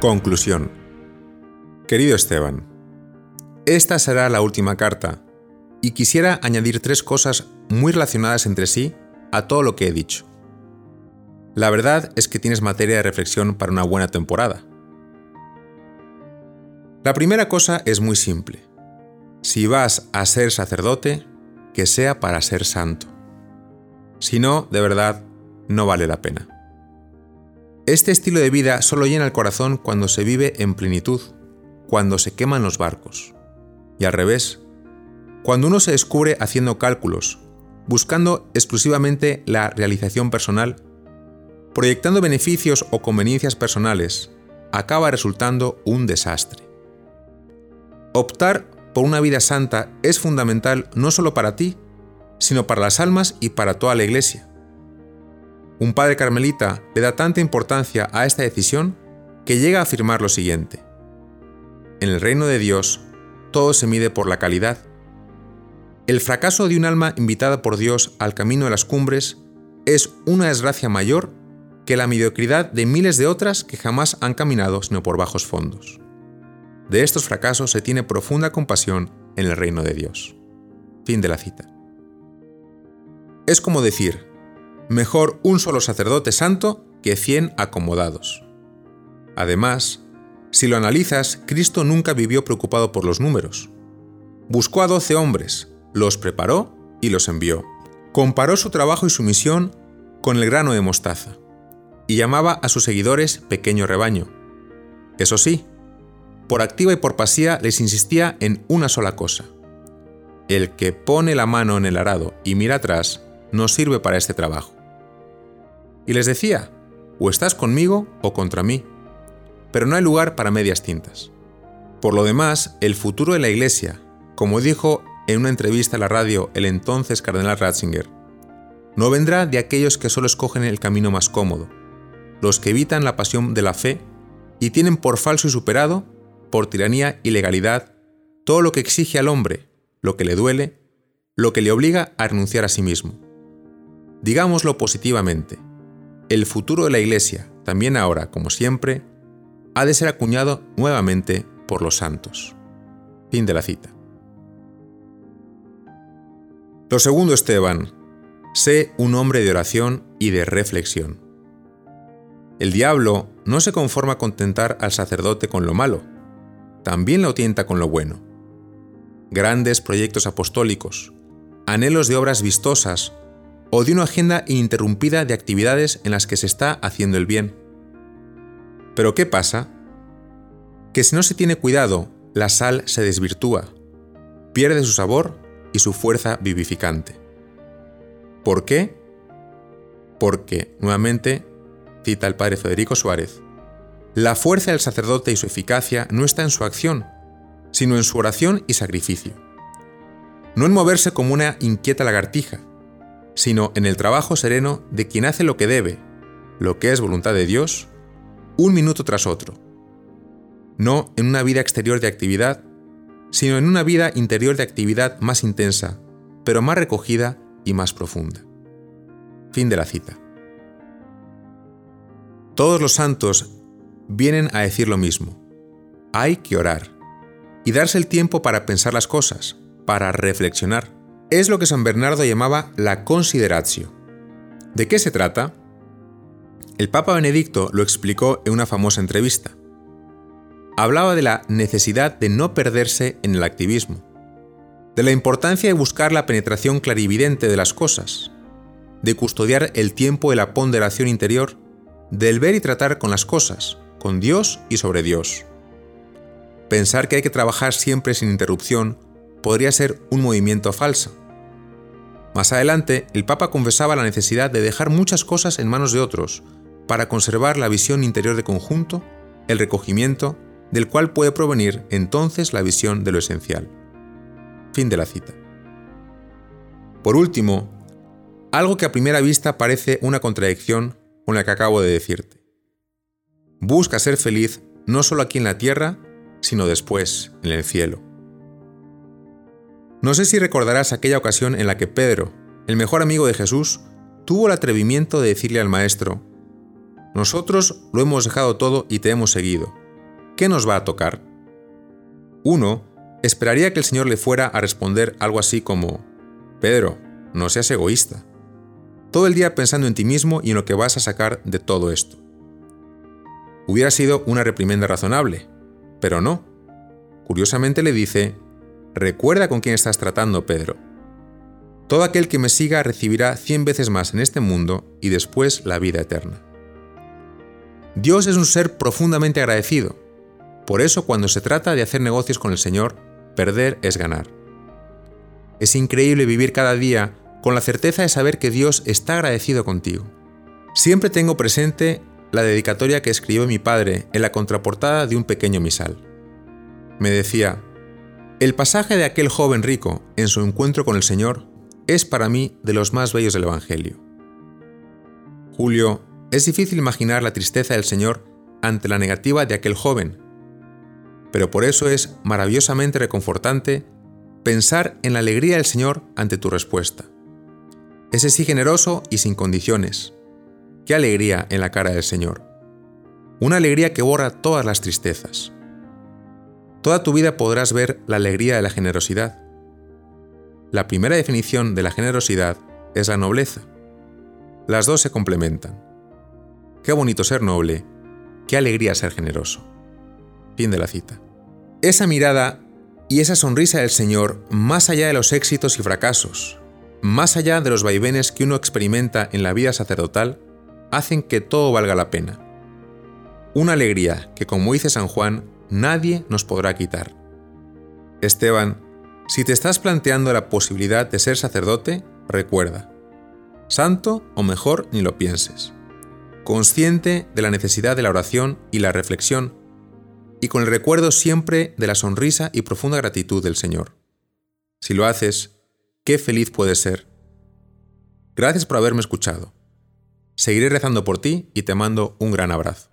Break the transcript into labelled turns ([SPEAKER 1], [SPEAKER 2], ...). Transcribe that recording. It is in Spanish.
[SPEAKER 1] Conclusión. Querido Esteban, esta será la última carta y quisiera añadir tres cosas muy relacionadas entre sí a todo lo que he dicho. La verdad es que tienes materia de reflexión para una buena temporada. La primera cosa es muy simple. Si vas a ser sacerdote, que sea para ser santo. Si no, de verdad, no vale la pena. Este estilo de vida solo llena el corazón cuando se vive en plenitud, cuando se queman los barcos. Y al revés, cuando uno se descubre haciendo cálculos, buscando exclusivamente la realización personal, proyectando beneficios o conveniencias personales, acaba resultando un desastre. Optar por una vida santa es fundamental no solo para ti, sino para las almas y para toda la Iglesia. Un padre carmelita le da tanta importancia a esta decisión que llega a afirmar lo siguiente. En el reino de Dios, todo se mide por la calidad. El fracaso de un alma invitada por Dios al camino de las cumbres es una desgracia mayor que la mediocridad de miles de otras que jamás han caminado sino por bajos fondos. De estos fracasos se tiene profunda compasión en el reino de Dios. Fin de la cita. Es como decir, mejor un solo sacerdote santo que cien acomodados. Además, si lo analizas, Cristo nunca vivió preocupado por los números. Buscó a doce hombres, los preparó y los envió. Comparó su trabajo y su misión con el grano de mostaza, y llamaba a sus seguidores pequeño rebaño. Eso sí, por activa y por pasía les insistía en una sola cosa. El que pone la mano en el arado y mira atrás no sirve para este trabajo. Y les decía, o estás conmigo o contra mí, pero no hay lugar para medias tintas. Por lo demás, el futuro de la Iglesia, como dijo en una entrevista a la radio el entonces cardenal Ratzinger, no vendrá de aquellos que solo escogen el camino más cómodo, los que evitan la pasión de la fe y tienen por falso y superado por tiranía y legalidad todo lo que exige al hombre, lo que le duele, lo que le obliga a renunciar a sí mismo. Digámoslo positivamente, el futuro de la Iglesia, también ahora como siempre, ha de ser acuñado nuevamente por los santos. Fin de la cita. Lo segundo, Esteban, sé un hombre de oración y de reflexión. El diablo no se conforma a contentar al sacerdote con lo malo, también lo tienta con lo bueno. Grandes proyectos apostólicos, anhelos de obras vistosas o de una agenda ininterrumpida de actividades en las que se está haciendo el bien. Pero ¿qué pasa? Que si no se tiene cuidado, la sal se desvirtúa, pierde su sabor y su fuerza vivificante. ¿Por qué? Porque, nuevamente, cita el padre Federico Suárez, la fuerza del sacerdote y su eficacia no está en su acción, sino en su oración y sacrificio. No en moverse como una inquieta lagartija, sino en el trabajo sereno de quien hace lo que debe, lo que es voluntad de Dios, un minuto tras otro. No en una vida exterior de actividad, sino en una vida interior de actividad más intensa, pero más recogida y más profunda. Fin de la cita. Todos los santos vienen a decir lo mismo. Hay que orar y darse el tiempo para pensar las cosas, para reflexionar. Es lo que San Bernardo llamaba la consideratio. ¿De qué se trata? El Papa Benedicto lo explicó en una famosa entrevista. Hablaba de la necesidad de no perderse en el activismo, de la importancia de buscar la penetración clarividente de las cosas, de custodiar el tiempo de la ponderación interior, del ver y tratar con las cosas, con Dios y sobre Dios. Pensar que hay que trabajar siempre sin interrupción podría ser un movimiento falso. Más adelante, el Papa confesaba la necesidad de dejar muchas cosas en manos de otros para conservar la visión interior de conjunto, el recogimiento, del cual puede provenir entonces la visión de lo esencial. Fin de la cita. Por último, algo que a primera vista parece una contradicción con la que acabo de decirte. Busca ser feliz no solo aquí en la tierra, sino después, en el cielo. No sé si recordarás aquella ocasión en la que Pedro, el mejor amigo de Jesús, tuvo el atrevimiento de decirle al Maestro, Nosotros lo hemos dejado todo y te hemos seguido. ¿qué nos va a tocar? Uno esperaría que el Señor le fuera a responder algo así como, Pedro, no seas egoísta. Todo el día pensando en ti mismo y en lo que vas a sacar de todo esto. Hubiera sido una reprimenda razonable, pero no. Curiosamente le dice, recuerda con quién estás tratando, Pedro. Todo aquel que me siga recibirá cien veces más en este mundo y después la vida eterna. Dios es un ser profundamente agradecido. Por eso cuando se trata de hacer negocios con el Señor, perder es ganar. Es increíble vivir cada día con la certeza de saber que Dios está agradecido contigo. Siempre tengo presente la dedicatoria que escribió mi padre en la contraportada de un pequeño misal. Me decía, el pasaje de aquel joven rico en su encuentro con el Señor es para mí de los más bellos del Evangelio. Julio, es difícil imaginar la tristeza del Señor ante la negativa de aquel joven, pero por eso es maravillosamente reconfortante pensar en la alegría del Señor ante tu respuesta. Ese sí generoso y sin condiciones. Qué alegría en la cara del Señor. Una alegría que borra todas las tristezas. Toda tu vida podrás ver la alegría de la generosidad. La primera definición de la generosidad es la nobleza. Las dos se complementan. Qué bonito ser noble, qué alegría ser generoso. Fin de la cita. Esa mirada y esa sonrisa del Señor, más allá de los éxitos y fracasos, más allá de los vaivenes que uno experimenta en la vida sacerdotal, hacen que todo valga la pena. Una alegría que, como dice San Juan, nadie nos podrá quitar. Esteban, si te estás planteando la posibilidad de ser sacerdote, recuerda, santo o mejor ni lo pienses, consciente de la necesidad de la oración y la reflexión, y con el recuerdo siempre de la sonrisa y profunda gratitud del Señor. Si lo haces, qué feliz puedes ser. Gracias por haberme escuchado. Seguiré rezando por ti y te mando un gran abrazo.